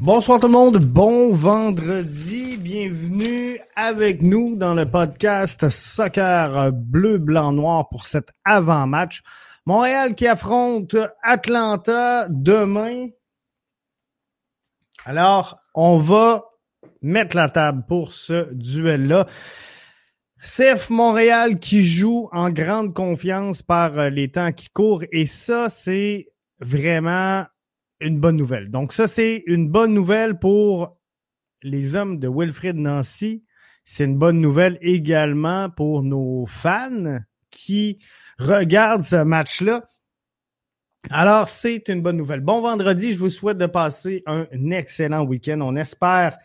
Bonsoir tout le monde, bon vendredi, bienvenue avec nous dans le podcast Soccer Bleu, Blanc, Noir pour cet avant-match. Montréal qui affronte Atlanta demain. Alors, on va mettre la table pour ce duel-là. CF Montréal qui joue en grande confiance par les temps qui courent et ça, c'est vraiment une bonne nouvelle. Donc ça, c'est une bonne nouvelle pour les hommes de Wilfrid Nancy. C'est une bonne nouvelle également pour nos fans qui regardent ce match-là. Alors, c'est une bonne nouvelle. Bon vendredi, je vous souhaite de passer un excellent week-end. On espère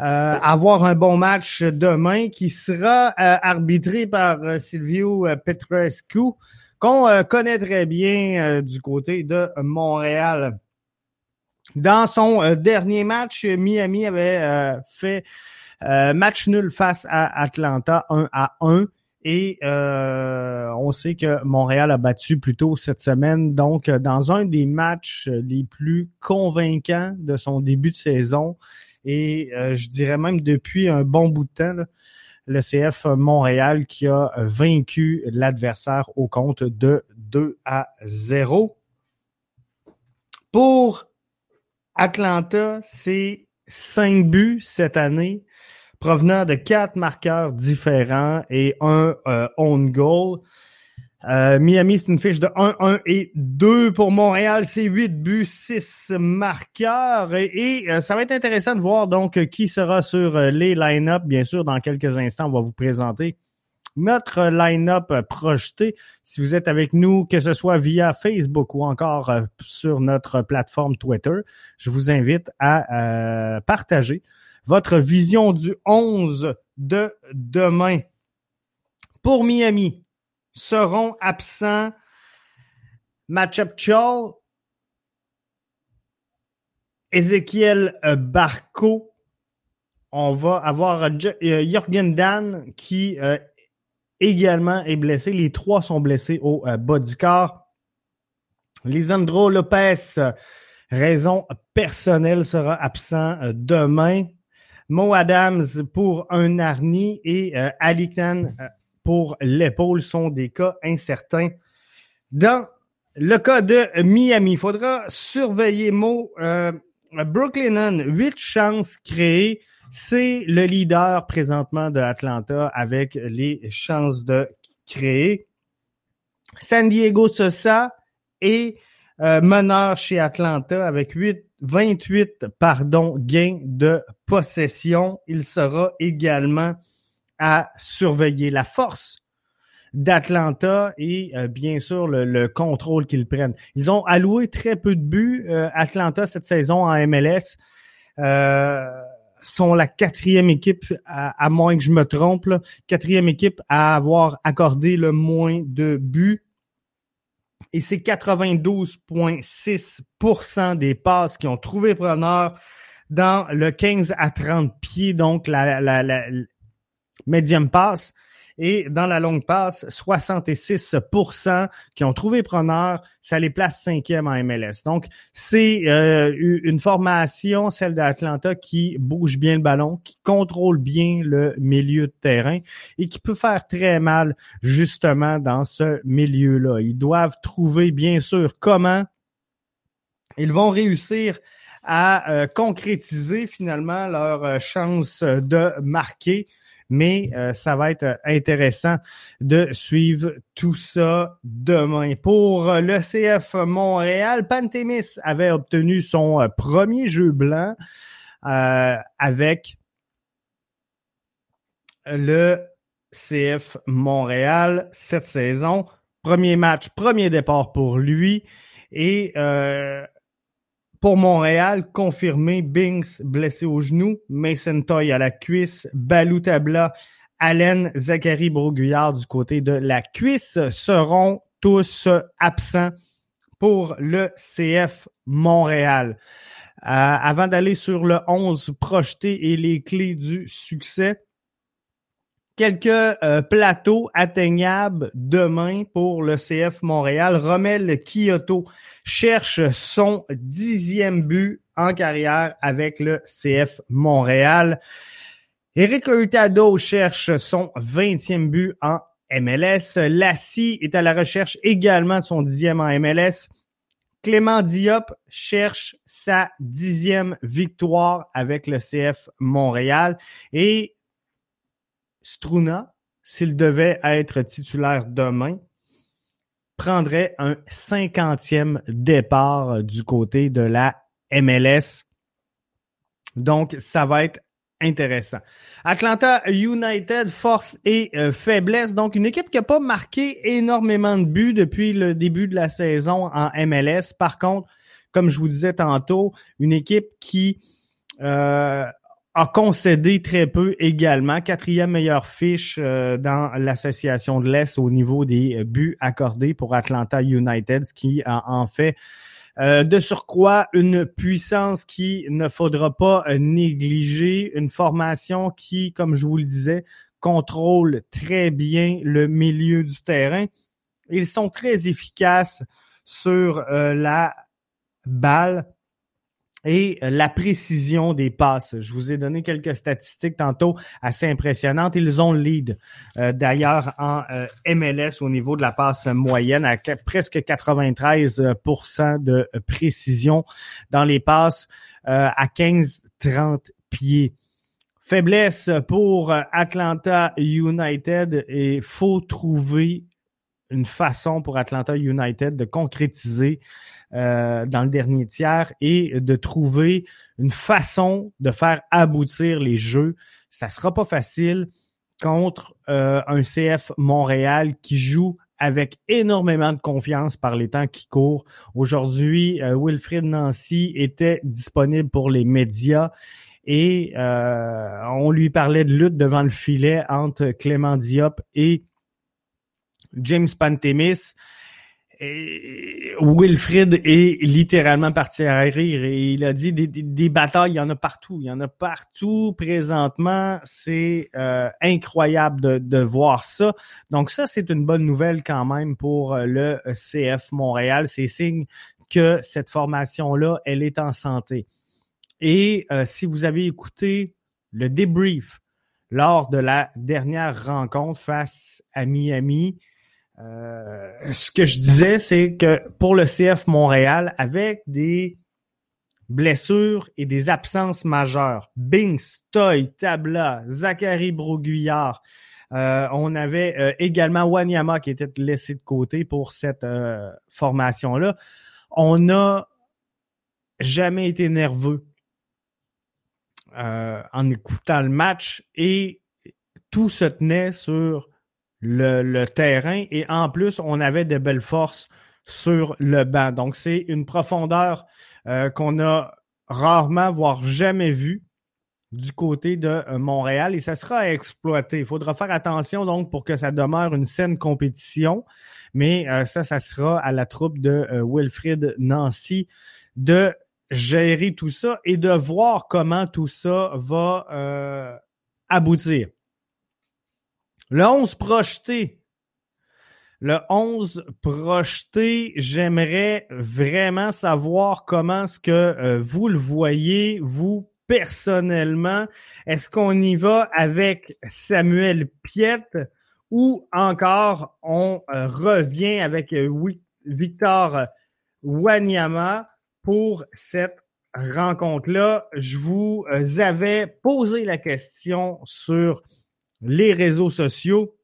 euh, avoir un bon match demain qui sera euh, arbitré par euh, Silvio Petrescu, qu'on connaît très bien du côté de Montréal. Dans son euh, dernier match, Miami avait euh, fait euh, match nul face à Atlanta 1 à 1. Et on sait que Montréal a battu plus tôt cette semaine. Donc, dans un des matchs les plus convaincants de son début de saison, et je dirais même depuis un bon bout de temps, le CF Montréal qui a vaincu l'adversaire au compte de 2 à 0. Pour Atlanta, c'est cinq buts cette année, provenant de quatre marqueurs différents et un euh, own goal. Euh, Miami, c'est une fiche de 1-1 et 2 pour Montréal. C'est 8 buts, 6 marqueurs. Et, euh, ça va être intéressant de voir donc qui sera sur les line-up. Bien sûr, dans quelques instants, on va vous présenter notre line-up projeté. Si vous êtes avec nous, que ce soit via Facebook ou encore euh, sur notre plateforme Twitter, je vous invite à euh, partager votre vision du 11 de demain. Pour Miami, seront absents Matchup Chall, Ezekiel Barco. On va avoir Jorgen Dan qui également est blessé. Les trois sont blessés au euh, bas du corps. Lisandro Lopez, raison personnelle, sera absent euh, demain. Mo Adams pour un harni et euh, Alican pour l'épaule sont des cas incertains. Dans le cas de Miami, il faudra surveiller Mo. Euh, Brooklyn, huit chances créées c'est le leader présentement de Atlanta avec les chances de créer. San Diego Sosa est euh, meneur chez Atlanta avec 8, 28 pardon, gains de possession. Il sera également à surveiller la force d'Atlanta et euh, bien sûr le, contrôle qu'ils prennent. Ils ont alloué très peu de buts euh, Atlanta cette saison en MLS. Euh, sont la quatrième équipe, à, moins que je me trompe, quatrième équipe à avoir accordé le moins de buts. Et c'est 92,6% des passes qui ont trouvé preneur dans le 15 à 30 pieds, donc la, la, la. Et dans la longue passe, 66% qui ont trouvé preneur, ça les place cinquième en MLS. Donc, c'est euh, une formation, celle d'Atlanta, qui bouge bien le ballon, qui contrôle bien le milieu de terrain et qui peut faire très mal justement dans ce milieu-là. Ils doivent trouver, bien sûr, comment ils vont réussir à euh, concrétiser finalement leur euh, chance de marquer mais euh, ça va être intéressant de suivre tout ça demain. Pour euh, le CF Montréal, Pantémis avait obtenu son euh, premier jeu blanc avec le CF Montréal cette saison. Premier match, premier départ pour lui. Et pour Montréal, confirmé, Binks blessé au genou, Mason Toy à la cuisse, Balou Tabla, Allen, Zachary Broguillard du côté de la cuisse seront tous absents pour le CF Montréal. Euh, avant d'aller sur le 11 projeté et les clés du succès, quelques euh, plateaux atteignables demain pour le CF Montréal. Romel Kyoto cherche son dixième but en carrière avec le CF Montréal. Éric Hurtado cherche son 20e but en MLS. Lassie est à la recherche également de son dixième en MLS. Clément Diop cherche sa dixième victoire avec le CF Montréal. Et Struna, s'il devait être titulaire demain, prendrait un cinquantième départ du côté de la MLS. Donc, ça va être intéressant. Atlanta United, force et euh, faiblesse. Donc, une équipe qui n'a pas marqué énormément de buts depuis le début de la saison en MLS. Par contre, comme je vous disais tantôt, une équipe qui euh, a concédé très peu également. Quatrième meilleure fiche euh, dans l'association de l'Est au niveau des buts accordés pour Atlanta United, ce qui en fait euh, de surcroît, une puissance qui ne faudra pas euh, négliger, une formation qui, comme je vous le disais, contrôle très bien le milieu du terrain. Ils sont très efficaces sur euh, la balle et la précision des passes. Je vous ai donné quelques statistiques tantôt assez impressionnantes. Ils ont le lead euh, d'ailleurs en euh, MLS au niveau de la passe moyenne à presque 93% de précision dans les passes euh, à 15-30 pieds. Faiblesse pour Atlanta United et faut trouver une façon pour Atlanta United de concrétiser euh, dans le dernier tiers et de trouver une façon de faire aboutir les jeux. Ça sera pas facile contre euh, un CF Montréal qui joue avec énormément de confiance par les temps qui courent. Aujourd'hui, euh, Wilfrid Nancy était disponible pour les médias et on lui parlait de lutte devant le filet entre Clément Diop et James Pantemis. Et Wilfrid est littéralement parti à rire et il a dit des, des, batailles, il y en a partout, il y en a partout présentement. C'est euh, incroyable de, de, voir ça. Donc ça, c'est une bonne nouvelle quand même pour euh, le CF Montréal. C'est signe que cette formation-là, elle est en santé. Et euh, si vous avez écouté le débrief lors de la dernière rencontre face à Miami, euh, ce que je disais, c'est que pour le CF Montréal, avec des blessures et des absences majeures, Binks, Toy, Tabla, Zachary Broguillard, euh, on avait euh, également Wanyama qui était laissé de côté pour cette formation-là. On n'a jamais été nerveux en écoutant le match et tout se tenait sur le, terrain et en plus, on avait de belles forces sur le banc. Donc, c'est une profondeur euh, qu'on a rarement, voire jamais vue du côté de euh, Montréal et ça sera à exploiter. Il faudra faire attention donc pour que ça demeure une saine compétition, mais euh, ça, ça sera à la troupe de Wilfrid Nancy de gérer tout ça et de voir comment tout ça va aboutir. Le 11 projeté. Le 11 projeté, j'aimerais vraiment savoir comment est-ce que euh, vous le voyez, vous personnellement. Est-ce qu'on y va avec Samuel Piette ou encore on euh, revient avec euh, Victor Wanyama pour cette rencontre-là? Je vous avais posé la question sur les réseaux sociaux.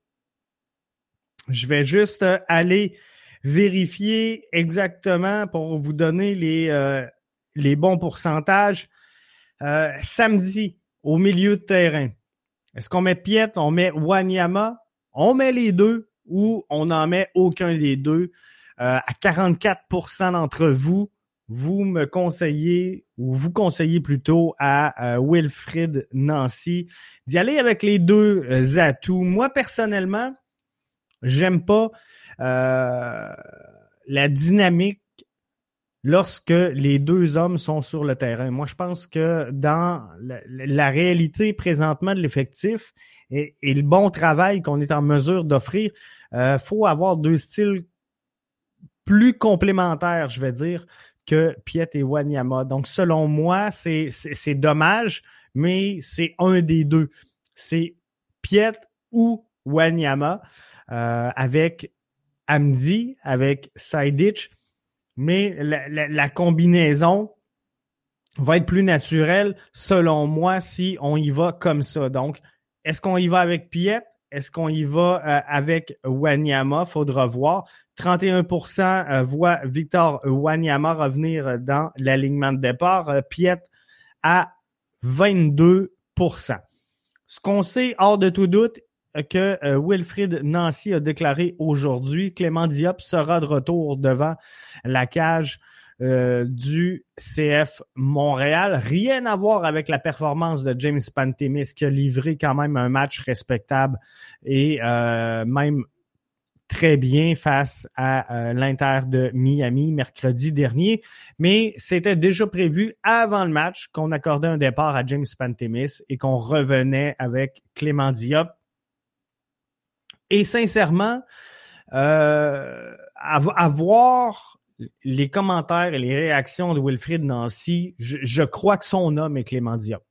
Je vais juste euh, aller vérifier exactement pour vous donner les, euh, les bons pourcentages. Euh, samedi, au milieu de terrain, est-ce qu'on met Piet, on met Wanyama, on met les deux ou on n'en met aucun des deux? à 44% d'entre vous, vous me conseillez, ou vous conseillez plutôt à euh, Wilfrid Nancy d'y aller avec les deux euh, atouts. Moi, personnellement, j'aime pas euh, la dynamique lorsque les deux hommes sont sur le terrain. Moi, je pense que dans la, réalité présentement de l'effectif et, et, le bon travail qu'on est en mesure d'offrir, il faut avoir deux styles plus complémentaires, je vais dire, que Piet et Wanyama. Donc, selon moi, c'est dommage, mais c'est un des deux. C'est Piet ou Wanyama euh, avec Amdi, avec Saidich, mais la, combinaison va être plus naturelle, selon moi, si on y va comme ça. Donc, est-ce qu'on y va avec Piet? Est-ce qu'on y va euh, avec Wanyama? Faudra voir. 31% euh, voit Victor Wanyama revenir dans l'alignement de départ. Euh, Piet à 22% Ce qu'on sait hors de tout doute que Wilfried Nancy a déclaré aujourd'hui, Clément Diop sera de retour devant la cage euh, du CF Montréal. Rien à voir avec la performance de James Pantemis qui a livré quand même un match respectable et euh, même très bien face à euh, l'Inter de Miami mercredi dernier. Mais c'était déjà prévu avant le match qu'on accordait un départ à James Pantemis et qu'on revenait avec Clément Diop. Et sincèrement, euh, avoir les commentaires et les réactions de Wilfried Nancy, je, crois que son nom est Clément Diop.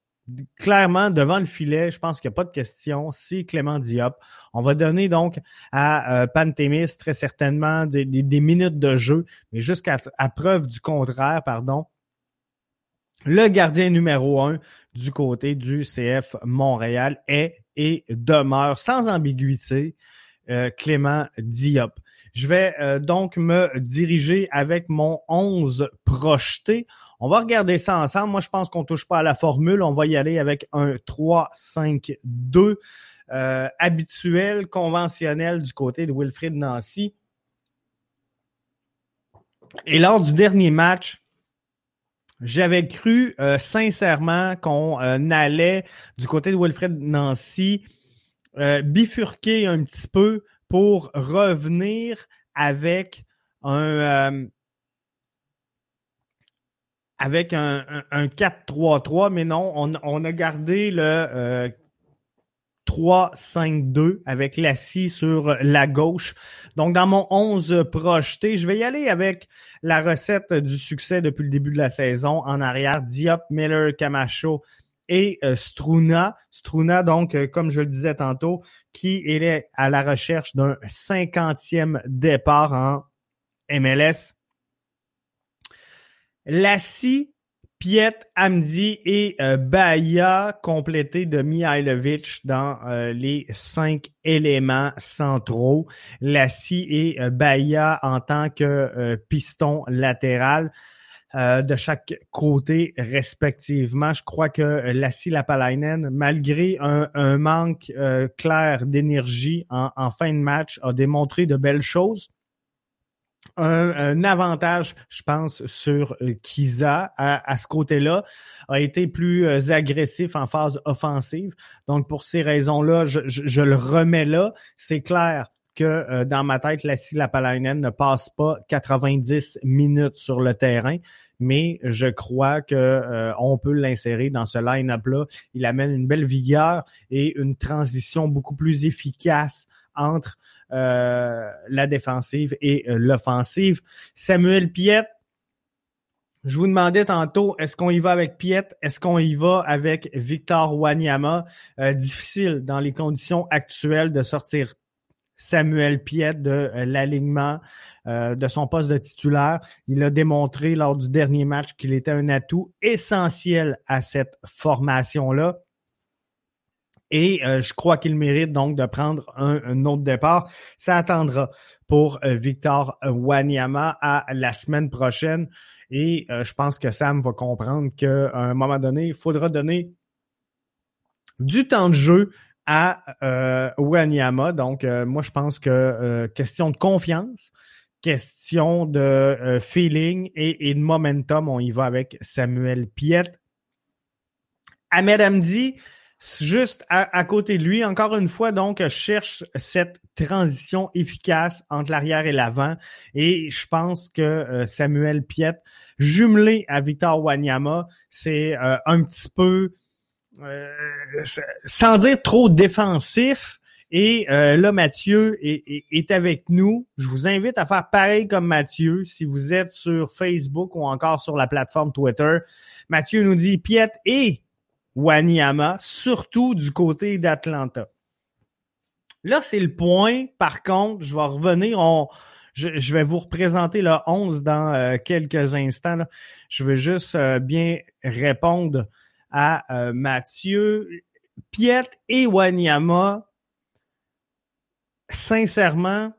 Clairement, devant le filet, je pense qu'il n'y a pas de question. C'est Clément Diop. On va donner donc à euh, Pantémis très certainement des, minutes de jeu, mais jusqu'à preuve du contraire, pardon. Le gardien numéro un du côté du CF Montréal est et demeure sans ambiguïté euh, Clément Diop. Je vais euh, donc me diriger avec mon 11 projeté. On va regarder ça ensemble. Moi, je pense qu'on touche pas à la formule. On va y aller avec un 3-5-2 euh, habituel, conventionnel du côté de Wilfrid Nancy. Et lors du dernier match, j'avais cru euh, sincèrement qu'on allait du côté de Wilfred Nancy bifurquer un petit peu pour revenir avec un euh, avec un, 4-3-3, mais non, on, a gardé le 3-5-2 euh, avec la scie sur la gauche. Donc, dans mon 11 projeté, je vais y aller avec la recette du succès depuis le début de la saison. En arrière, Diop, Miller, Camacho, et euh, Struna. Struna, donc, euh, comme je le disais tantôt, qui est à la recherche d'un cinquantième départ en MLS. Lassie, Piet, Amdi et euh, Bahia complétés de Mihailovic dans les cinq éléments centraux. Lassie et Bahia en tant que piston latéral. Euh, de chaque côté respectivement. Je crois que Lassie Lapalainen, malgré un, manque euh, clair d'énergie en, fin de match, a démontré de belles choses. Un, avantage, je pense, sur euh, Kiza à, ce côté-là, a été plus agressif en phase offensive. Donc, pour ces raisons-là, je, je le remets là. C'est clair, que euh, dans ma tête, Lassie Lapalainen ne passe pas 90 minutes sur le terrain, mais je crois que euh, on peut l'insérer dans ce line-up-là. Il amène une belle vigueur et une transition beaucoup plus efficace entre euh, la défensive et l'offensive. Samuel Piet, je vous demandais tantôt, est-ce qu'on y va avec Piet? Est-ce qu'on y va avec Victor Wanyama? difficile dans les conditions actuelles de sortir Samuel Piet de euh, l'alignement euh, de son poste de titulaire. Il a démontré lors du dernier match qu'il était un atout essentiel à cette formation-là. Et euh, je crois qu'il mérite donc de prendre un, autre départ. Ça attendra pour Victor Wanyama à la semaine prochaine. Et je pense que Sam va comprendre qu'à un moment donné, il faudra donner du temps de jeu à euh, Wanyama. Donc, euh, moi, je pense que euh, question de confiance, question de euh, feeling et, de momentum, on y va avec Samuel Piet. Ahmed Amdi, juste à, côté de lui, encore une fois, donc, je cherche cette transition efficace entre l'arrière et l'avant. Et je pense que Samuel Piet, jumelé à Victor Wanyama, c'est un petit peu euh, sans dire trop défensif Et euh, là, Mathieu est, avec nous. Je vous invite à faire pareil comme Mathieu si vous êtes sur Facebook ou encore sur la plateforme Twitter. Mathieu nous dit Piet et Wanyama, surtout du côté d'Atlanta. Là, c'est le point. Par contre, je vais revenir. On, je, vais vous représenter le 11 dans euh, quelques instants. Je veux juste euh, bien répondre à euh, Mathieu. Piet et Wanyama, sincèrement,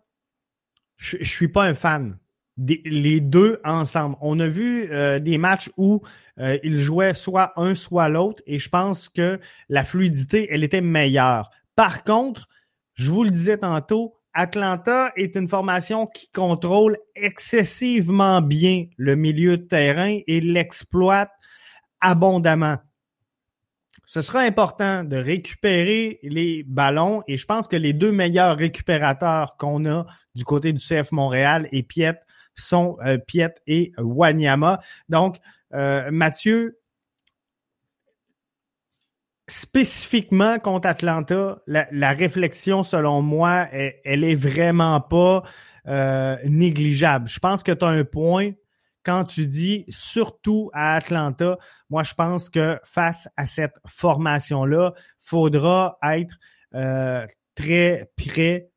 je, ne suis pas un fan. Les deux ensemble. On a vu des matchs où ils jouaient soit un, soit l'autre, et je pense que la fluidité, elle était meilleure. Par contre, je vous le disais tantôt, Atlanta est une formation qui contrôle excessivement bien le milieu de terrain et l'exploite abondamment. Ce sera important de récupérer les ballons et je pense que les deux meilleurs récupérateurs qu'on a du côté du CF Montréal et Piet sont euh, Piet et Wanyama. Donc, euh, Mathieu, spécifiquement contre Atlanta, la, réflexion, selon moi, elle, est vraiment pas euh, négligeable. Je pense que tu as un point quand tu dis surtout à Atlanta. Moi, je pense que face à cette formation-là, faudra être très prêt,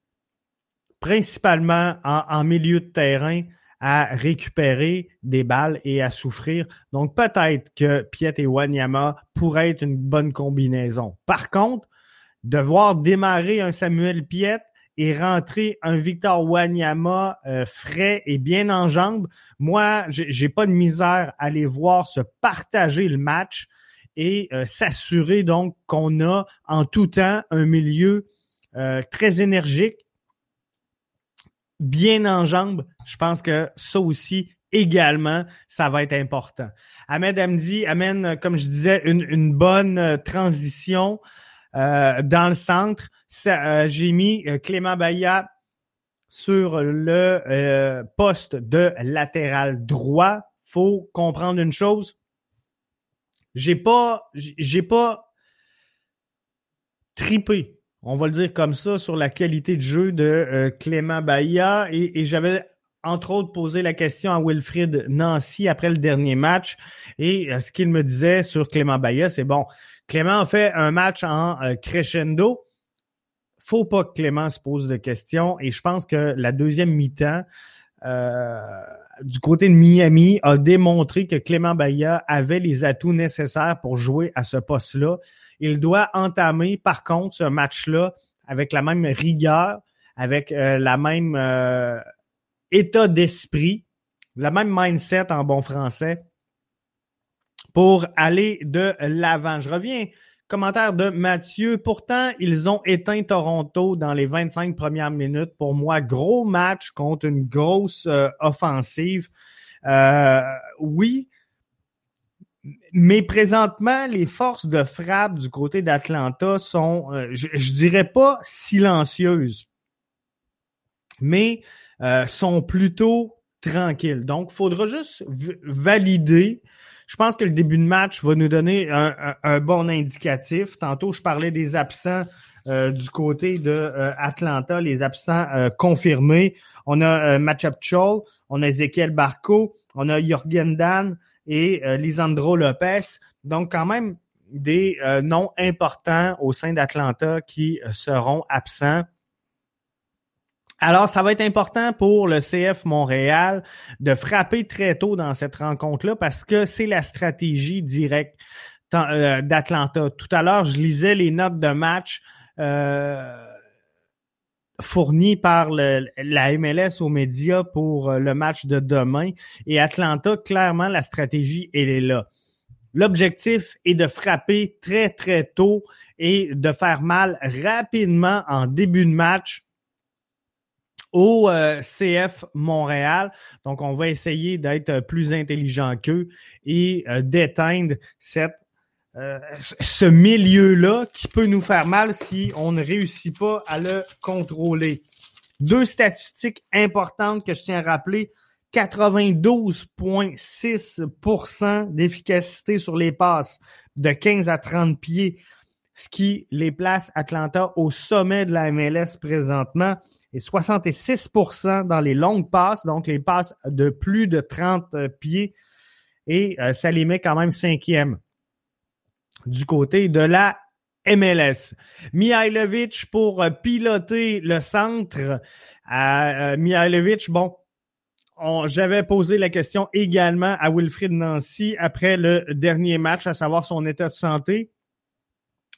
principalement en milieu de terrain, à récupérer des balles et à souffrir. Donc peut-être que Piet et Wanyama pourraient être une bonne combinaison. Par contre, devoir démarrer un Samuel Piet et rentrer un Victor Wanyama euh, frais et bien en jambes, moi, j'ai pas de misère à les voir se partager le match et euh, s'assurer donc qu'on a en tout temps un milieu euh, très énergique, bien en jambes, je pense que ça aussi, également, ça va être important. Ahmed Hamdi amène, comme je disais, une, bonne euh, transition euh, dans le centre. Euh, j'ai mis Clément Bayat sur le poste de latéral droit. Faut comprendre une chose. J'ai pas, j'ai pas tripé on va le dire comme ça, sur la qualité de jeu de euh, Clément Bahia. Et, j'avais entre autres posé la question à Wilfried Nancy après le dernier match. Et euh, ce qu'il me disait sur Clément Bahia, c'est bon, Clément a fait un match en euh, crescendo. Faut pas que Clément se pose de questions. Et je pense que la deuxième mi-temps, du côté de Miami, a démontré que Clément Bahia avait les atouts nécessaires pour jouer à ce poste-là. Il doit entamer, par contre, ce match-là avec la même rigueur, avec euh, la même euh, état d'esprit, la même mindset en bon français pour aller de l'avant. Je reviens. Commentaire de Mathieu. Pourtant, ils ont éteint Toronto dans les 25 premières minutes. Pour moi, gros match contre une grosse euh, offensive. oui, mais présentement, les forces de frappe du côté d'Atlanta sont, euh, je, je, dirais pas silencieuses, mais euh, sont plutôt tranquilles. Donc, il faudra juste valider. Je pense que le début de match va nous donner un, bon indicatif. Tantôt, je parlais des absents euh, du côté de Atlanta, les absents confirmés. On a Matchup Chol, on a Ezekiel Barco, on a Jorgen Dan, et euh, Lisandro Lopez. Donc, quand même, des euh, noms importants au sein d'Atlanta qui euh, seront absents. Alors, ça va être important pour le CF Montréal de frapper très tôt dans cette rencontre-là parce que c'est la stratégie directe d'Atlanta. Tout à l'heure, je lisais les notes de match. Euh, fourni par la MLS aux médias pour euh, le match de demain. Et Atlanta, clairement, la stratégie, elle est là. L'objectif est de frapper très, très tôt et de faire mal rapidement en début de match au euh, CF Montréal. Donc, on va essayer d'être plus intelligent qu'eux et euh, d'éteindre cette euh, ce milieu-là qui peut nous faire mal si on ne réussit pas à le contrôler. Deux statistiques importantes que je tiens à rappeler. 92,6% d'efficacité sur les passes de 15 à 30 pieds. ce qui les place Atlanta au sommet de la MLS présentement et 66% dans les longues passes, donc les passes de plus de 30 euh, pieds et euh, ça les met quand même cinquième du côté de la MLS. Mihailovic pour piloter le centre. Euh, Mihailovic, bon, j'avais posé la question également à Wilfried Nancy après le dernier match, à savoir son état de santé.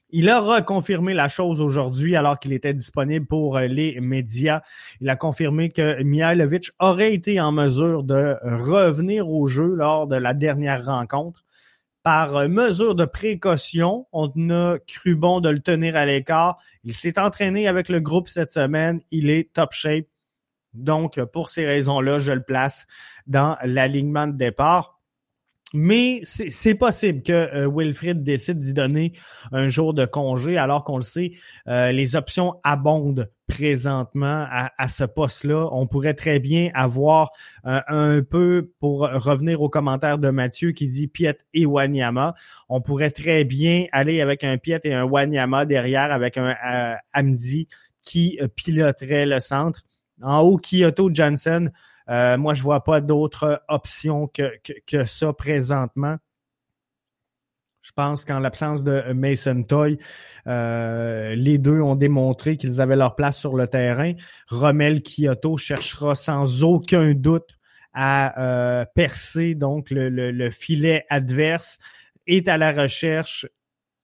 Il a reconfirmé la chose aujourd'hui alors qu'il était disponible pour euh, les médias. Il a confirmé que Mihailovic aurait été en mesure de revenir au jeu lors de la dernière rencontre. Par euh, mesure de précaution, on a cru bon de le tenir à l'écart. Il s'est entraîné avec le groupe cette semaine. Il est top shape. Donc, pour ces raisons-là, je le place dans l'alignement de départ. Mais c'est possible que euh, Wilfrid décide d'y donner un jour de congé, alors qu'on le sait, euh, les options abondent présentement à, ce poste-là. On pourrait très bien avoir euh, un peu, pour revenir aux commentaires de Mathieu qui dit Piet et Wanyama, on pourrait très bien aller avec un Piet et un Wanyama derrière avec un Amdi qui piloterait le centre. En haut, Kyoto Johnson euh, moi, je vois pas d'autres options que, que, ça présentement. Je pense qu'en l'absence de Mason Toy, euh, les deux ont démontré qu'ils avaient leur place sur le terrain. Rommel Kyoto cherchera sans aucun doute à euh, percer donc le, le, filet adverse, est à la recherche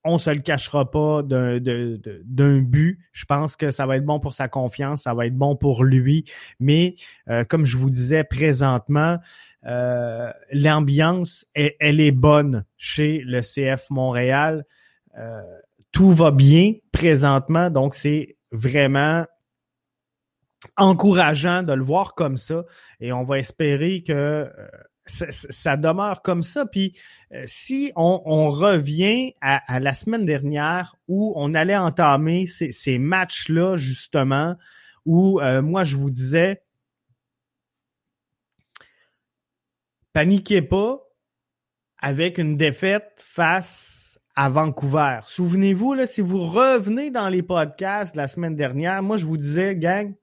on se le cachera pas d'un but. Je pense que ça va être bon pour sa confiance, ça va être bon pour lui. Mais euh, comme je vous disais présentement, euh, l'ambiance, elle, est bonne chez le CF Montréal. Euh, tout va bien présentement, donc c'est vraiment encourageant de le voir comme ça. Et on va espérer que ça, demeure comme ça. Puis euh, si on, revient à, la semaine dernière où on allait entamer ces, matchs-là, justement, où euh, moi je vous disais paniquez pas avec une défaite face à Vancouver. Souvenez-vous, là, si vous revenez dans les podcasts de la semaine dernière, moi je vous disais, gang,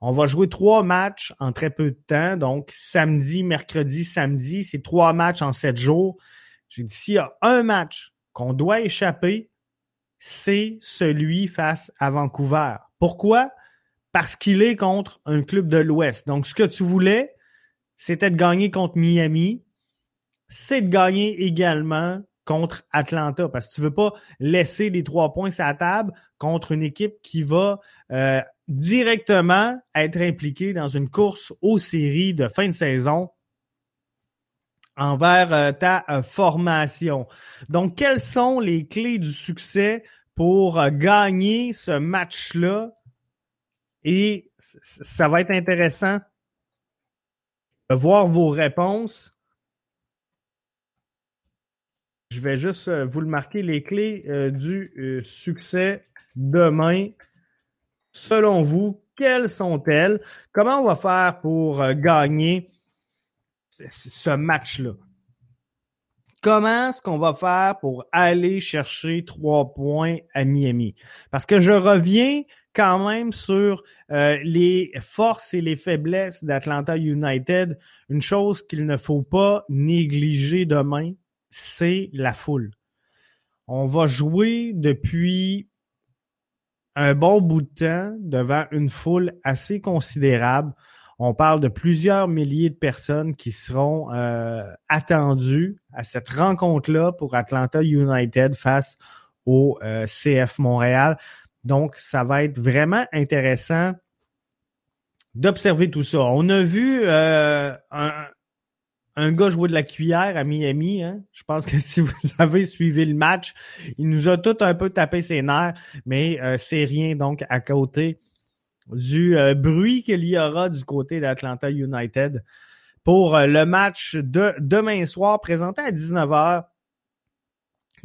on va jouer trois matchs en très peu de temps. Donc, samedi, mercredi, samedi, c'est trois matchs en sept jours. J'ai dit, s'il y a un match qu'on doit échapper, c'est celui face à Vancouver. Pourquoi? Parce qu'il est contre un club de l'Ouest. Donc, ce que tu voulais, c'était de gagner contre Miami. C'est de gagner également contre Atlanta parce que tu veux pas laisser les trois points la table contre une équipe qui va euh, directement être impliqué dans une course aux séries de fin de saison envers euh, ta euh, formation. Donc, quelles sont les clés du succès pour gagner ce match-là? Et ça va être intéressant voir vos réponses. Je vais juste vous le marquer, les clés du succès demain selon vous, quelles sont-elles? Comment on va faire pour euh, gagner ce match-là? Comment est-ce qu'on va faire pour aller chercher trois points à Miami? Parce que je reviens quand même sur euh, les forces et les faiblesses d'Atlanta United. Une chose qu'il ne faut pas négliger demain, c'est la foule. On va jouer depuis un bon bout de temps devant une foule assez considérable. On parle de plusieurs milliers de personnes qui seront euh, attendues à cette rencontre-là pour Atlanta United face au euh, CF Montréal. Donc, ça va être vraiment intéressant d'observer tout ça. On a vu euh, un, un gars jouer de la cuillère à Miami. Hein? Je pense que si vous avez suivi le match, il nous a tout un peu tapé ses nerfs, mais euh, c'est rien donc à côté du euh, bruit qu'il y aura du côté d'Atlanta United pour le match de demain soir présenté à 19h.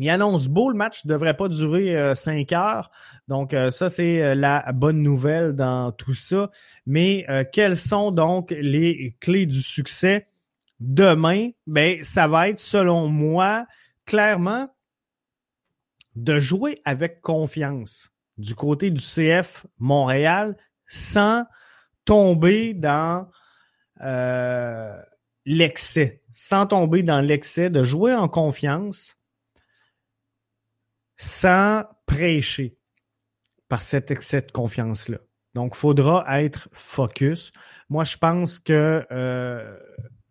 Il annonce beau, le match ne devrait pas durer 5 heures. Donc, ça, c'est la bonne nouvelle dans tout ça. Mais quelles sont donc les clés du succès? demain, ben, ça va être, selon moi, clairement, de jouer avec confiance du côté du CF Montréal sans tomber dans euh, l'excès, sans tomber dans l'excès de jouer en confiance sans prêcher par cet excès de confiance-là. Donc, faudra être focus. Moi, je pense que euh,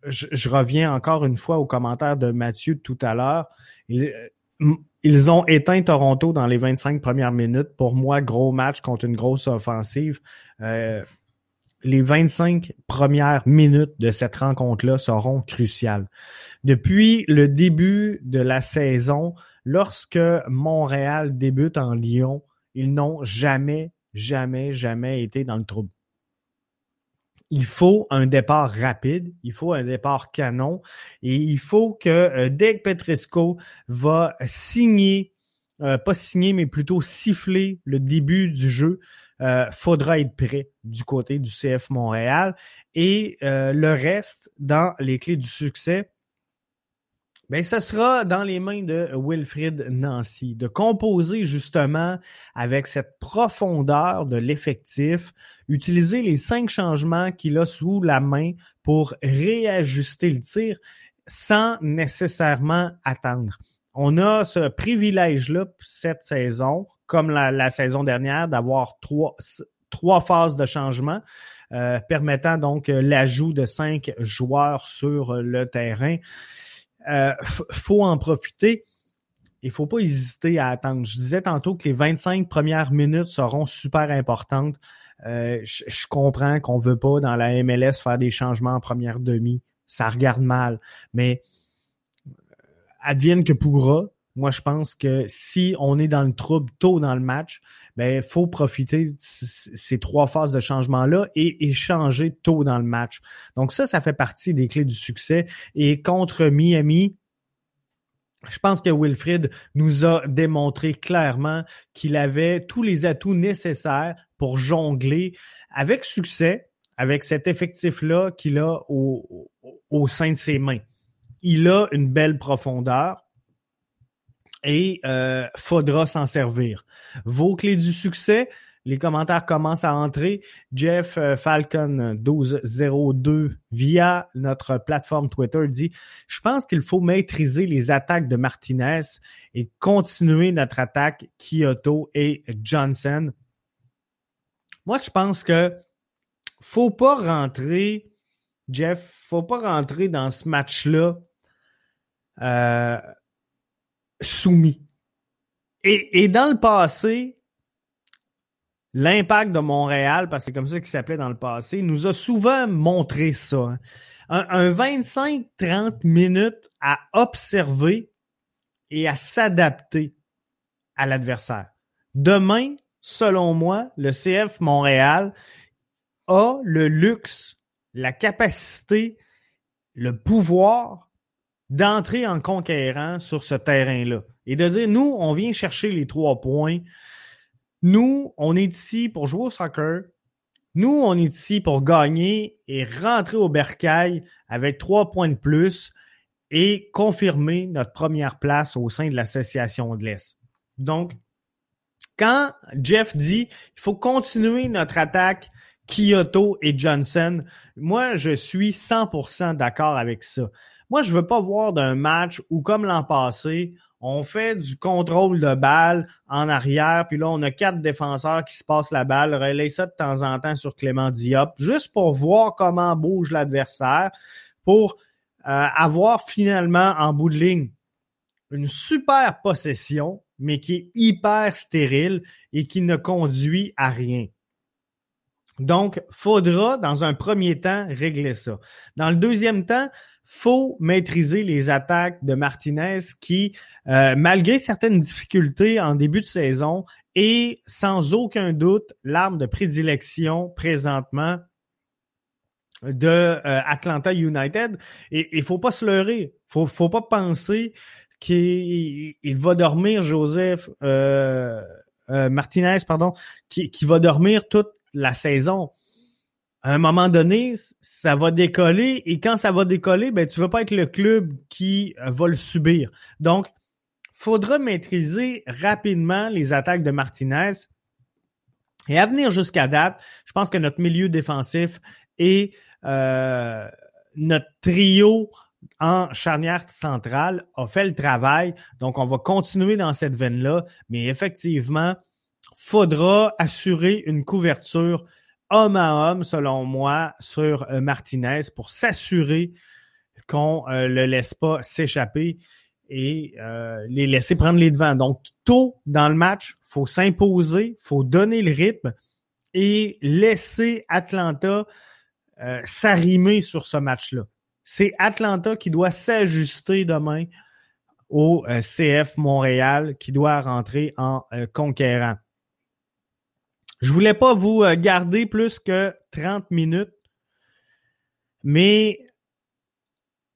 je, reviens encore une fois au commentaire de Mathieu tout à l'heure. Ils, ont éteint Toronto dans les 25 premières minutes. Pour moi, gros match contre une grosse offensive. Euh, les 25 premières minutes de cette rencontre-là seront cruciales. Depuis le début de la saison, lorsque Montréal débute en Lyon, ils n'ont jamais, jamais, jamais été dans le trouble il faut un départ rapide, il faut un départ canon et il faut que euh, dès que Petresco va signer, euh, pas signer, mais plutôt siffler le début du jeu, euh, faudra être prêt du côté du CF Montréal. Et le reste, dans les clés du succès, Bien, ce sera dans les mains de Wilfrid Nancy de composer justement avec cette profondeur de l'effectif, utiliser les cinq changements qu'il a sous la main pour réajuster le tir sans nécessairement attendre. On a ce privilège-là cette saison, comme la, saison dernière, d'avoir trois, trois phases de changement. Euh, permettant donc l'ajout de cinq joueurs sur le terrain. Euh, faut en profiter. Il faut pas hésiter à attendre. Je disais tantôt que les 25 premières minutes seront super importantes. Euh, je, comprends qu'on veut pas dans la MLS faire des changements en première demi. Ça regarde mal. Mais euh, advienne que pourra. Moi, je pense que si on est dans le trouble tôt dans le match, ben faut profiter de ces trois phases de changement-là et échanger tôt dans le match. Donc ça, ça fait partie des clés du succès. Et contre Miami, je pense que Wilfrid nous a démontré clairement qu'il avait tous les atouts nécessaires pour jongler avec succès avec cet effectif-là qu'il a au, au sein de ses mains. Il a une belle profondeur et euh, faudra s'en servir. Vos clés du succès, les commentaires commencent à entrer. Jeff euh, Falcon 1202 via notre plateforme Twitter dit Je pense qu'il faut maîtriser les attaques de Martinez et continuer notre attaque Kyoto et Johnson. Moi, je pense que faut pas rentrer, Jeff, faut pas rentrer dans ce match-là. Euh, soumis. Et, et dans le passé, l'impact de Montréal, parce que c'est comme ça qu'il s'appelait dans le passé, nous a souvent montré ça. Hein. Un, un 25-30 minutes à observer et à s'adapter à l'adversaire. Demain, selon moi, le CF Montréal a le luxe, la capacité, le pouvoir d'entrer en conquérant sur ce terrain-là et de dire, nous, on vient chercher les trois points. Nous, on est ici pour jouer au soccer. Nous, on est ici pour gagner et rentrer au bercail avec trois points de plus et confirmer notre première place au sein de l'association de l'Est. Donc, quand Jeff dit il faut continuer notre attaque Kyoto et Johnson, moi, je suis 100% d'accord avec ça. Moi, je veux pas voir d'un match où, comme l'an passé, on fait du contrôle de balle en arrière, puis là, on a quatre défenseurs qui se passent la balle, relaye ça de temps en temps sur Clément Diop, juste pour voir comment bouge l'adversaire, pour euh, avoir finalement en bout de ligne une super possession, mais qui est hyper stérile et qui ne conduit à rien. Donc, faudra, dans un premier temps, régler ça. Dans le deuxième temps, faut maîtriser les attaques de Martinez qui, euh, malgré certaines difficultés en début de saison, est sans aucun doute l'arme de prédilection présentement de euh, Atlanta United. Et il faut pas se leurrer. Faut, faut pas penser qu'il va dormir, Joseph euh, Martinez, pardon, qui, qui va dormir toute la saison à un moment donné, ça va décoller et quand ça va décoller, ben tu vas pas être le club qui euh, va le subir. Donc, faudra maîtriser rapidement les attaques de Martinez. Et à venir jusqu'à date, je pense que notre milieu défensif et euh, notre trio en charnière centrale a fait le travail. Donc, on va continuer dans cette veine-là. Mais effectivement, faudra assurer une couverture homme à homme, selon moi, sur euh, Martinez pour s'assurer qu'on ne euh, le laisse pas s'échapper et euh, les laisser prendre les devants. Donc, tôt dans le match, faut s'imposer, faut donner le rythme et laisser Atlanta s'arrimer sur ce match-là. C'est Atlanta qui doit s'ajuster demain au CF Montréal, qui doit rentrer en conquérant. Je voulais pas vous euh, garder plus que 30 minutes, mais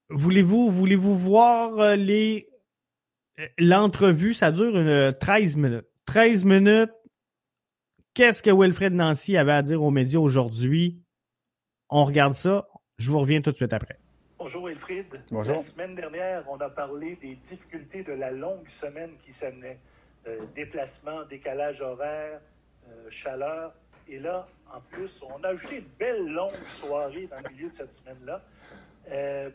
voulez-vous voulez-vous voir euh, les euh, l'entrevue, ça dure une 13 minutes. 13 minutes. Qu'est-ce que Wilfred Nancy avait à dire aux médias aujourd'hui? On regarde ça. Je vous reviens tout de suite après. Bonjour Wilfried. Bonjour. La semaine dernière, on a parlé des difficultés de la longue semaine qui s'amenait. déplacement, décalage horaire, euh, chaleur. Et là, en plus, on a ajouté une belle longue soirée dans le milieu de cette semaine-là. Euh,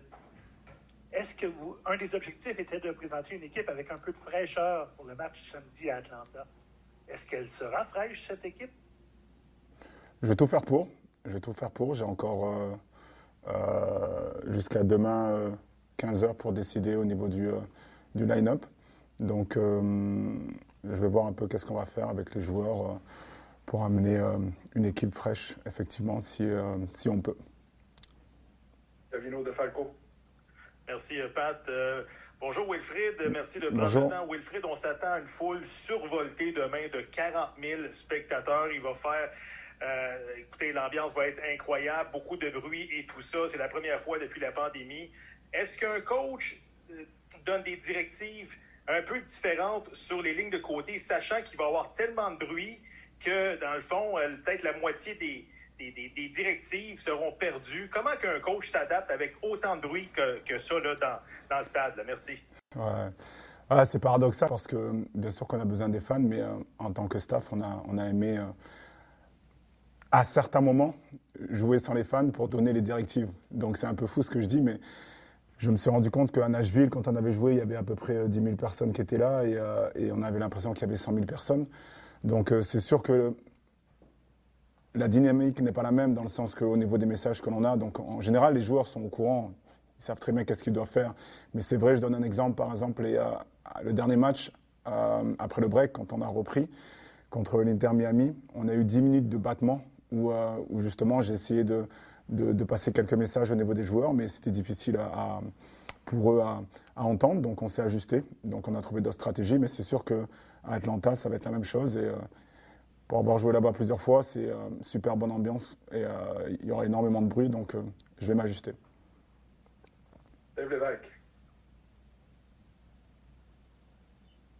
est-ce que vous, un des objectifs était de présenter une équipe avec un peu de fraîcheur pour le match samedi à Atlanta? Est-ce qu'elle sera fraîche, cette équipe? Je vais tout faire pour. Je vais tout faire pour. J'ai encore euh, jusqu'à demain 15 heures pour décider au niveau du, du line-up. Donc, je vais voir un peu qu'est-ce qu'on va faire avec les joueurs euh, pour amener euh, une équipe fraîche, effectivement, si, euh, si on peut. Davino De Falco. Merci, Pat. bonjour, Wilfrid. Merci de prendre le temps. Wilfrid, on s'attend à une foule survoltée demain de 40 000 spectateurs. Il va faire. écoutez, l'ambiance va être incroyable, beaucoup de bruit et tout ça. C'est la première fois depuis la pandémie. Est-ce qu'un coach donne des directives un peu différente sur les lignes de côté, sachant qu'il va y avoir tellement de bruit que, dans le fond, euh, peut-être la moitié des, directives seront perdues. Comment qu'un coach s'adapte avec autant de bruit que, que ça là, dans, dans, le stade? Merci. Ouais. c'est paradoxal parce que bien sûr qu'on a besoin des fans, mais euh, en tant que staff, on a, on a aimé euh, à certains moments jouer sans les fans pour donner les directives. Donc c'est un peu fou ce que je dis, mais je me suis rendu compte qu'à Nashville, quand on avait joué, il y avait à peu près 10 euh, 000 personnes qui étaient là euh, et, on avait l'impression qu'il y avait 100 000 personnes. Donc euh, c'est sûr que la dynamique n'est pas la même dans le sens qu'au niveau des messages que l'on a. Donc en général, les joueurs sont au courant, ils savent très bien qu'est-ce qu'ils doivent faire. Mais c'est vrai, je donne un exemple, par exemple, le dernier match après le break, quand on a repris contre l'Inter Miami, on a eu 10 minutes de battement où justement j'ai essayé de de, passer quelques messages au niveau des joueurs, mais c'était difficile à, pour eux à, entendre, donc on s'est ajusté. Donc on a trouvé d'autres stratégies, mais c'est sûr qu'à Atlanta, ça va être la même chose. Et euh, pour avoir joué là-bas plusieurs fois, c'est euh, super bonne ambiance et euh, il y aura énormément de bruit, donc je vais m'ajuster.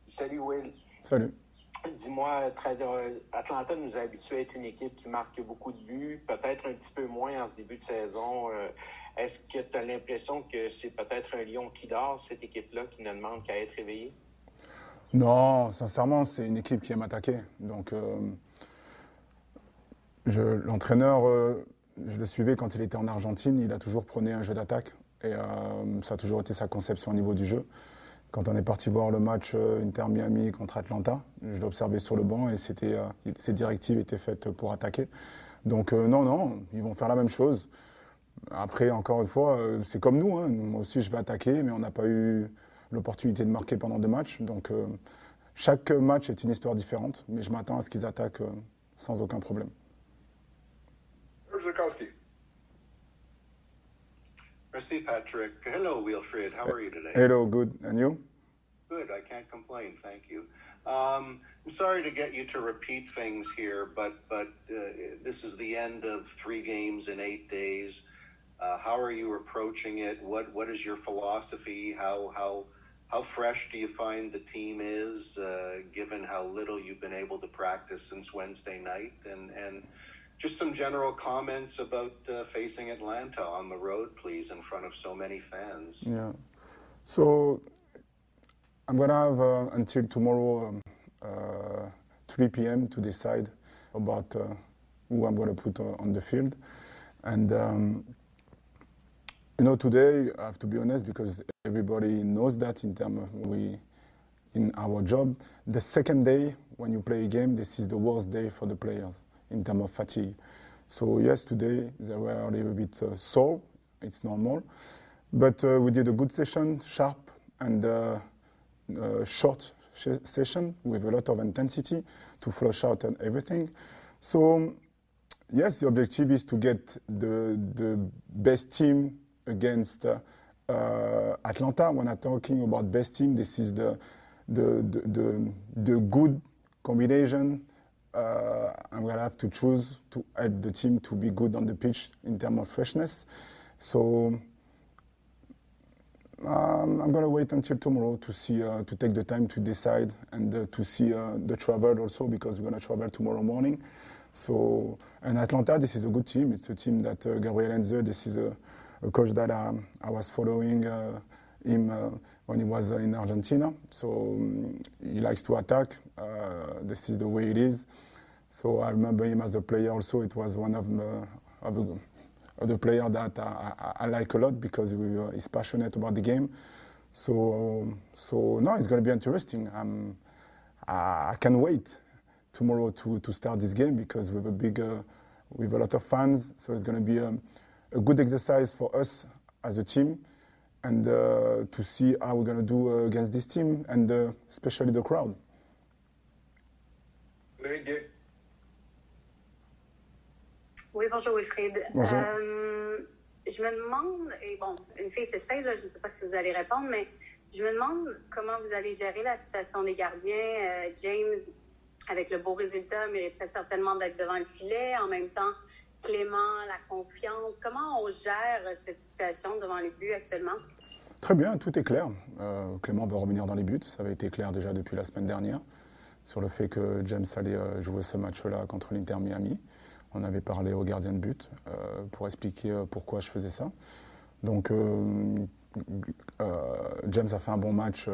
Salut Will. Salut. Dis-moi, Atlanta nous a habitués à être une équipe qui marque beaucoup de buts, peut-être un petit peu moins en ce début de saison. Euh, est-ce que tu as l'impression que c'est peut-être un lion qui dort, cette équipe-là, qui ne demande qu'à être réveillée? Non, sincèrement, c'est une équipe qui aime attaquer. Donc, euh, l'entraîneur, euh, je le suivais quand il était en Argentine, il a toujours prôné un jeu d'attaque. Et ça a toujours été sa conception au niveau du jeu. Quand on est parti voir le match euh, Inter Miami contre Atlanta, je l'ai observé sur le banc et c'était, euh, ces directives étaient faites pour attaquer. Donc euh, non, non, ils vont faire la même chose. Après, encore une fois, c'est comme nous. Hein. Moi aussi, je vais attaquer, mais on n'a pas eu l'opportunité de marquer pendant deux matchs. Donc chaque match est une histoire différente, mais je m'attends à ce qu'ils attaquent sans aucun problème. Merci, Patrick. Hello, Wilfred. How are you today? Hello, good. And you? Good. I can't complain. Thank you. Um, I'm sorry to get you to repeat things here, but but uh, this is the end of three games in eight days. Uh, how are you approaching it? What what is your philosophy? How how how fresh do you find the team is, uh, given how little you've been able to practice since Wednesday night? And and just some general comments about uh, facing Atlanta on the road, please, in front of so many fans. Yeah. So I'm gonna have uh, until tomorrow, um, uh, 3 p.m. to decide about uh, who I'm gonna put uh, on the field, and um, you know today I have to be honest because everybody knows that in terms of we in our job. The second day when you play a game, this is the worst day for the players in terms of fatigue. So yes, today they were a little bit uh, sore. It's normal, but uh, we did a good session, sharp and uh, uh short session with a lot of intensity to flush out and everything. So yes, the objective is to get the the best team against. Uh, Atlanta, when I'm talking about best team, this is the the, the, the, the good combination uh, I'm to have to choose to help the team to be good on the pitch in terms of freshness. So um, I'm to wait until tomorrow to see, uh, to take the time to decide and uh, to see uh, the travel also because we're to travel tomorrow morning. So, and Atlanta, this is a good team. It's a team that uh, Gabriel Enze, this is a, a coach that I, um, I was following uh, him uh, when he was in Argentina. So um, he likes to attack. Uh, this is the way it is. So I remember him as a player also. It was one of, the, of, the, of the players that I, I, I, like a lot because uh, he's passionate about the game. So, so no, it's going to be interesting. I, I can't wait tomorrow to, to start this game because we have a big, uh, we have a lot of fans. So it's going to be a, a good exercise for us as a team and uh, to see how we're going to do uh, against this team and uh, especially the crowd. Oui, bonjour Wilfried. Bonjour. Euh, je me demande, et bon, une fille c'est ça, je ne sais pas si vous allez répondre, mais je me demande comment vous allez gérer la situation des gardiens. Euh, James, avec le beau résultat, mériterait certainement d'être devant le filet. En même temps, Clément, la confiance. Comment on gère cette situation devant les buts actuellement? Très bien, tout est clair. Euh, Clément va revenir dans les buts. Ça avait été clair déjà depuis la semaine dernière sur le fait que James allait euh, jouer ce match-là contre l'Inter Miami. On avait parlé au gardien de but euh, pour expliquer pourquoi je faisais ça. Donc James a fait un bon match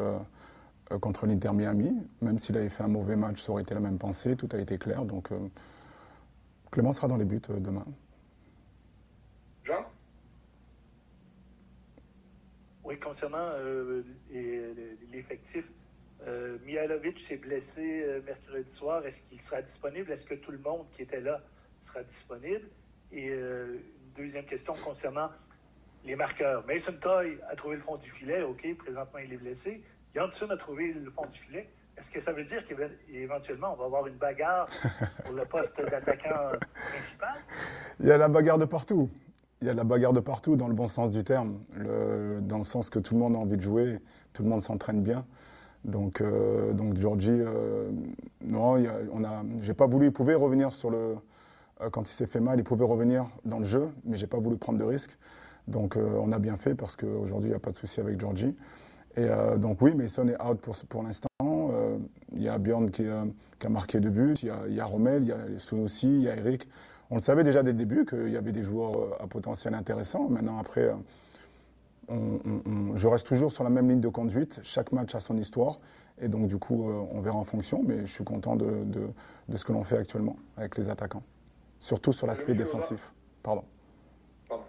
contre l'Inter Miami. Même s'il avait fait un mauvais match, ça aurait été la même pensée. Tout a été clair. Donc Clément sera dans les buts euh, demain. Jean? Oui, concernant euh, l'effectif, euh, Mihalovic s'est blessé euh, mercredi soir. Est-ce qu'il sera disponible? Est-ce que tout le monde qui était là sera disponible? Et une deuxième question concernant les marqueurs. Mason Toy a trouvé le fond du filet, OK, présentement il est blessé. Janssen a trouvé le fond du filet. Est-ce que ça veut dire qu'éventuellement, on va avoir une bagarre pour le poste d'attaquant principal? Il y a la bagarre de partout. Il y a la bagarre de partout, dans le bon sens du terme. dans le sens que tout le monde a envie de jouer, tout le monde s'entraîne bien. Donc, euh, donc Georgie, euh, non, il on a, j'ai pas voulu, il pouvait revenir sur le. Euh, quand il s'est fait mal, il pouvait revenir dans le jeu, mais j'ai pas voulu prendre de risque. Donc on a bien fait parce qu'aujourd'hui, il n'y a pas de souci avec Georgie. Et donc oui, Mason est out pour, pour l'instant. Il y a Bjorn qui, euh, qui, a marqué deux buts, il y a, il y a Rommel, il y a Sunossi, il y a Eric. On le savait déjà dès le début qu'il y avait des joueurs euh, à potentiel intéressant. Maintenant, après, euh, on, je reste toujours sur la même ligne de conduite. Chaque match a son histoire. Et donc, du coup, on verra en fonction. Mais je suis content de, de, de ce que l'on fait actuellement avec les attaquants. Surtout sur l'aspect défensif. Pardon. Pardon.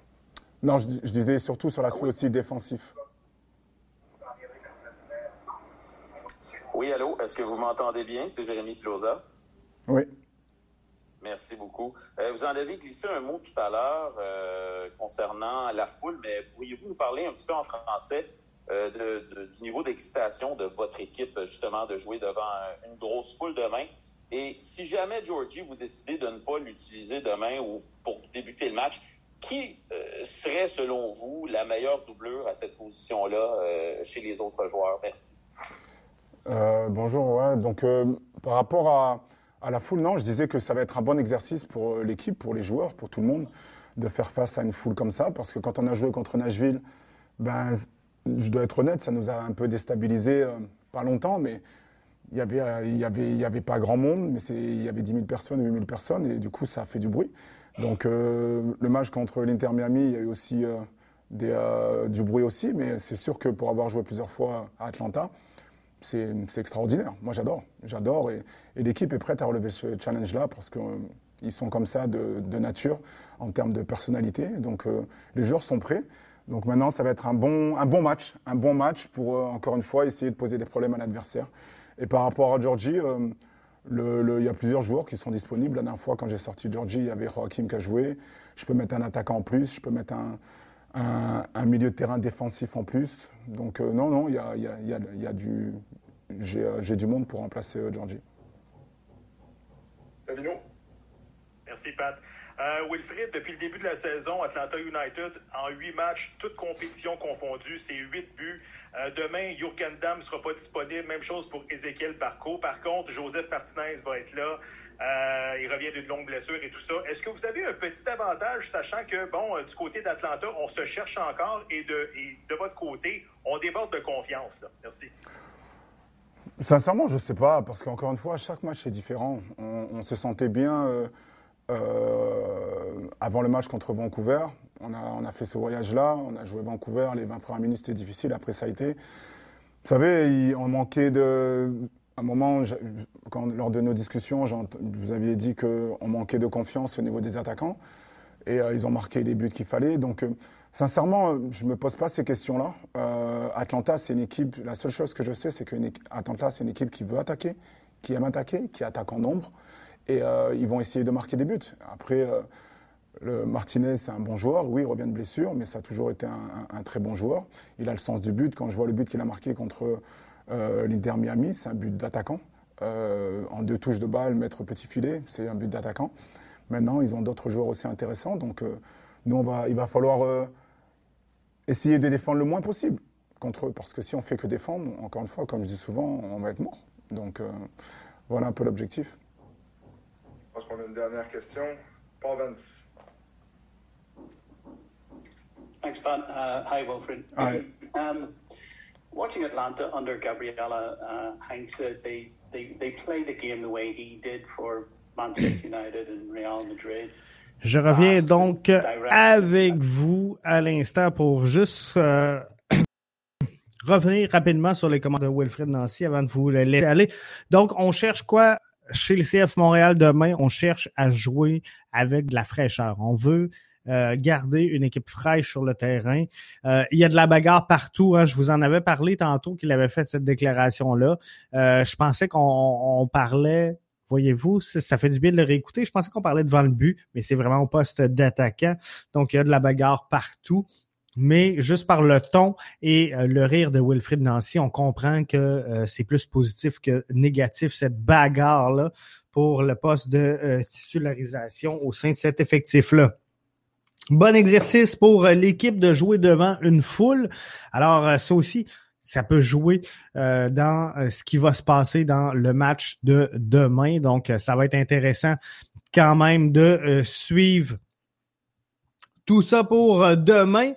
Non, je, je, disais surtout sur l'aspect ah aussi défensif. Oui, allô, est-ce que vous m'entendez bien? C'est Jérémy Filosa. Oui. Merci beaucoup. Euh, vous en avez glissé un mot tout à l'heure euh, concernant la foule, mais pourriez-vous nous parler un petit peu en français euh, du niveau d'excitation de votre équipe, justement, de jouer devant une grosse foule demain? Et si jamais, Georgie, vous décidez de ne pas l'utiliser demain ou pour débuter le match, qui serait, selon vous, la meilleure doublure à cette position-là chez les autres joueurs? Merci. Bonjour, ouais. Donc, par rapport à, à, la foule, non, je disais que ça va être un bon exercice pour euh, l'équipe, pour les joueurs, pour tout le monde, de faire face à une foule comme ça. Parce que quand on a joué contre Nashville, ben, je dois être honnête, ça nous a un peu déstabilisé, pas longtemps, mais il y avait, il y avait, y avait pas grand monde, mais il y avait 10 000 personnes, 8 000 personnes, et du coup, ça a fait du bruit. Donc, le match contre l'Inter Miami, il y a eu aussi du bruit aussi, mais c'est sûr que pour avoir joué plusieurs fois à Atlanta, c'est extraordinaire. Moi, j'adore. J'adore. Et, l'équipe est prête à relever ce challenge-là parce qu'ils sont comme ça de, nature en termes de personnalité. Donc, les joueurs sont prêts. Donc maintenant, ça va être un bon, un bon match, un bon match pour, encore une fois, essayer de poser des problèmes à l'adversaire. Et par rapport à Georgie, il y a plusieurs joueurs qui sont disponibles. La dernière fois, quand j'ai sorti Georgie, il y avait Joachim qui a joué. Je peux mettre un attaquant en plus, je peux mettre un, milieu de terrain défensif en plus. Donc non, non, il y a, y a, du... J'ai du monde pour remplacer euh, Georgie. Merci, Pat. Euh, Wilfried, depuis le début de la saison, Atlanta United, en huit matchs, toutes compétitions confondues, c'est huit buts. Euh, demain, Jurgen Damm ne sera pas disponible. Même chose pour Ezekiel Barco. Par contre, Joseph Martinez va être là. Euh, il revient d'une longue blessure et tout ça. Est-ce que vous avez un petit avantage, sachant que, bon, du côté d'Atlanta, on se cherche encore et de, de votre côté, on déborde de confiance? Là. Merci. Sincèrement, je ne sais pas, parce qu'encore une fois, chaque match est différent. On, se sentait bien. Euh, avant le match contre Vancouver, on a, on a fait ce voyage-là, on a joué Vancouver, les 20 premières minutes c'était difficile, après ça a été. Vous savez, on manquait de. Un moment, lors de nos discussions, vous aviez dit qu'on manquait de confiance au niveau des attaquants. Et euh, ils ont marqué les buts qu'il fallait. Donc, euh, sincèrement, je ne me pose pas ces questions-là. Atlanta, c'est une équipe. La seule chose que je sais, c'est qu'Atlanta, c'est une équipe qui veut attaquer, qui aime attaquer, qui attaque en nombre et euh, ils vont essayer de marquer des buts. Après, euh, le Martinez, c'est un bon joueur. Oui, il revient de blessure, mais ça a toujours été un, très bon joueur. Il a le sens du but. Quand je vois le but qu'il a marqué contre euh, l'Inter Miami, c'est un but d'attaquant. en deux touches de balle, mettre petit filet, c'est un but d'attaquant. Maintenant, ils ont d'autres joueurs aussi intéressants. Donc, nous, on va, il va falloir essayer de défendre le moins possible contre eux. Parce que si on fait que défendre, encore une fois, comme je dis souvent, on va être mort. Donc, voilà un peu l'objectif. Je pense qu'on a une dernière question. Paul Vance. Thanks, Pat. Uh, hi, Wilfred. Hi. Um, watching Atlanta under Gabriella uh, Heinze, they, they, they play the game the way he did for Manchester United and Real Madrid. Je reviens donc avec vous à l'instant pour juste euh, revenir rapidement sur les commandes de Wilfred Nancy avant de vous laisser aller. Donc, on cherche quoi chez le CF Montréal demain, on cherche à jouer avec de la fraîcheur. On veut euh, garder une équipe fraîche sur le terrain. Euh, il y a de la bagarre partout. Hein. Je vous en avais parlé tantôt qu'il avait fait cette déclaration-là. Euh, je pensais qu'on parlait, voyez-vous, ça fait du bien de le réécouter. Je pensais qu'on parlait devant le but, mais c'est vraiment au poste d'attaquant. Donc, il y a de la bagarre partout mais juste par le ton et euh, le rire de Wilfrid Nancy, on comprend que c'est plus positif que négatif, cette bagarre-là, pour le poste de titularisation au sein de cet effectif-là. Bon exercice pour l'équipe de jouer devant une foule. Alors, ça aussi, ça peut jouer dans ce qui va se passer dans le match de demain. Donc, ça va être intéressant quand même de suivre tout ça pour demain.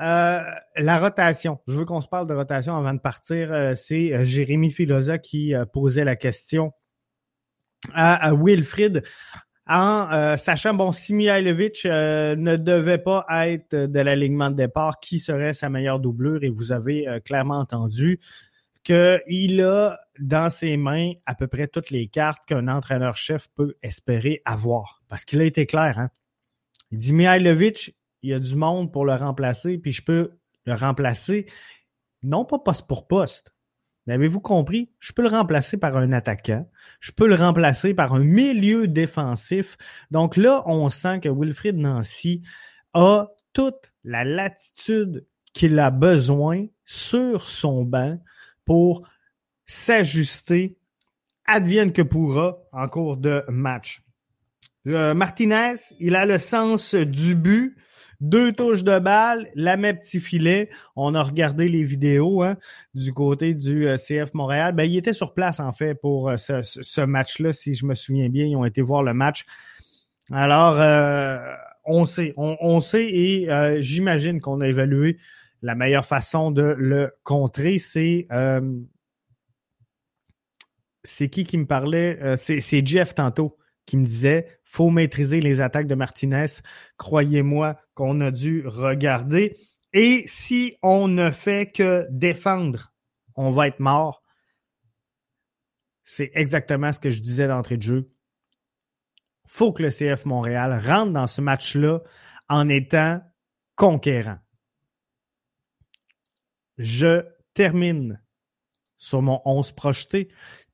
Euh, la rotation. Je veux qu'on se parle de rotation avant de partir. Euh, c'est euh, Jérémy Filosa qui posait la question à, Wilfrid en sachant, bon, si Mihailovic ne devait pas être de l'alignement de départ, qui serait sa meilleure doublure? Et vous avez clairement entendu qu'il a dans ses mains à peu près toutes les cartes qu'un entraîneur-chef peut espérer avoir. Parce qu'il a été clair, hein? Il dit Mihailovic, il y a du monde pour le remplacer, puis je peux le remplacer, non pas poste pour poste. Mais avez-vous compris? Je peux le remplacer par un attaquant. Je peux le remplacer par un milieu défensif. Donc là, on sent que Wilfried Nancy a toute la latitude qu'il a besoin sur son banc pour s'ajuster advienne que pourra en cours de match. Euh, Martinez, il a le sens du but. Deux touches de balle, la même petit filet. On a regardé les vidéos hein, du côté du euh, CF Montréal. Ben, il était sur place, en fait, pour euh, ce, match-là, si je me souviens bien. Ils ont été voir le match. Alors, euh, on sait, on, sait et j'imagine qu'on a évalué la meilleure façon de le contrer. C'est c'est qui qui me parlait? c'est Jeff tantôt qui me disait faut maîtriser les attaques de Martinez. Croyez-moi qu'on a dû regarder. Et si on ne fait que défendre, on va être mort. c'est exactement ce que je disais d'entrée de jeu. faut que le CF Montréal rentre dans ce match-là en étant conquérant. Je termine sur mon 11 projeté.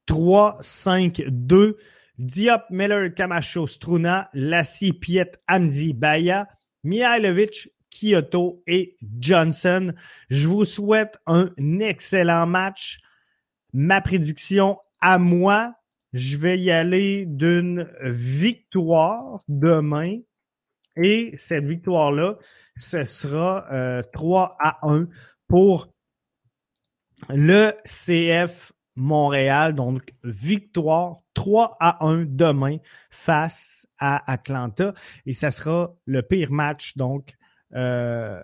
3, 5, 2. Diop, Miller, Camacho, Struna, Lassie, Piet, Andy, Baya, Mihailovic, Kyoto et Johnson. Je vous souhaite un excellent match. Ma prédiction à moi, je vais y aller d'une victoire demain. Et cette victoire-là, ce sera 3 euh, à 1 pour le CF Montréal. Donc, victoire 3 à 1 demain face à Atlanta. Et ça sera le pire match, donc, euh,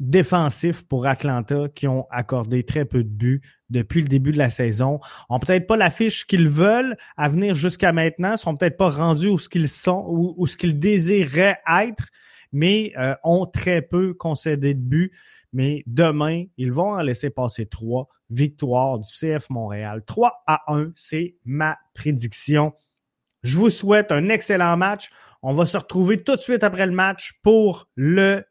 défensif pour Atlanta qui ont accordé très peu de buts depuis le début de la saison. Ont peut-être pas l'affiche qu'ils veulent à venir jusqu'à maintenant, sont peut-être pas rendus où ce qu'ils sont ou, ce qu'ils désiraient être, mais euh, ont très peu concédé de buts. Mais demain, ils vont en laisser passer trois. Victoire du CF Montréal. 3 à 1, c'est ma prédiction. Je vous souhaite un excellent match. On va se retrouver tout de suite après le match pour le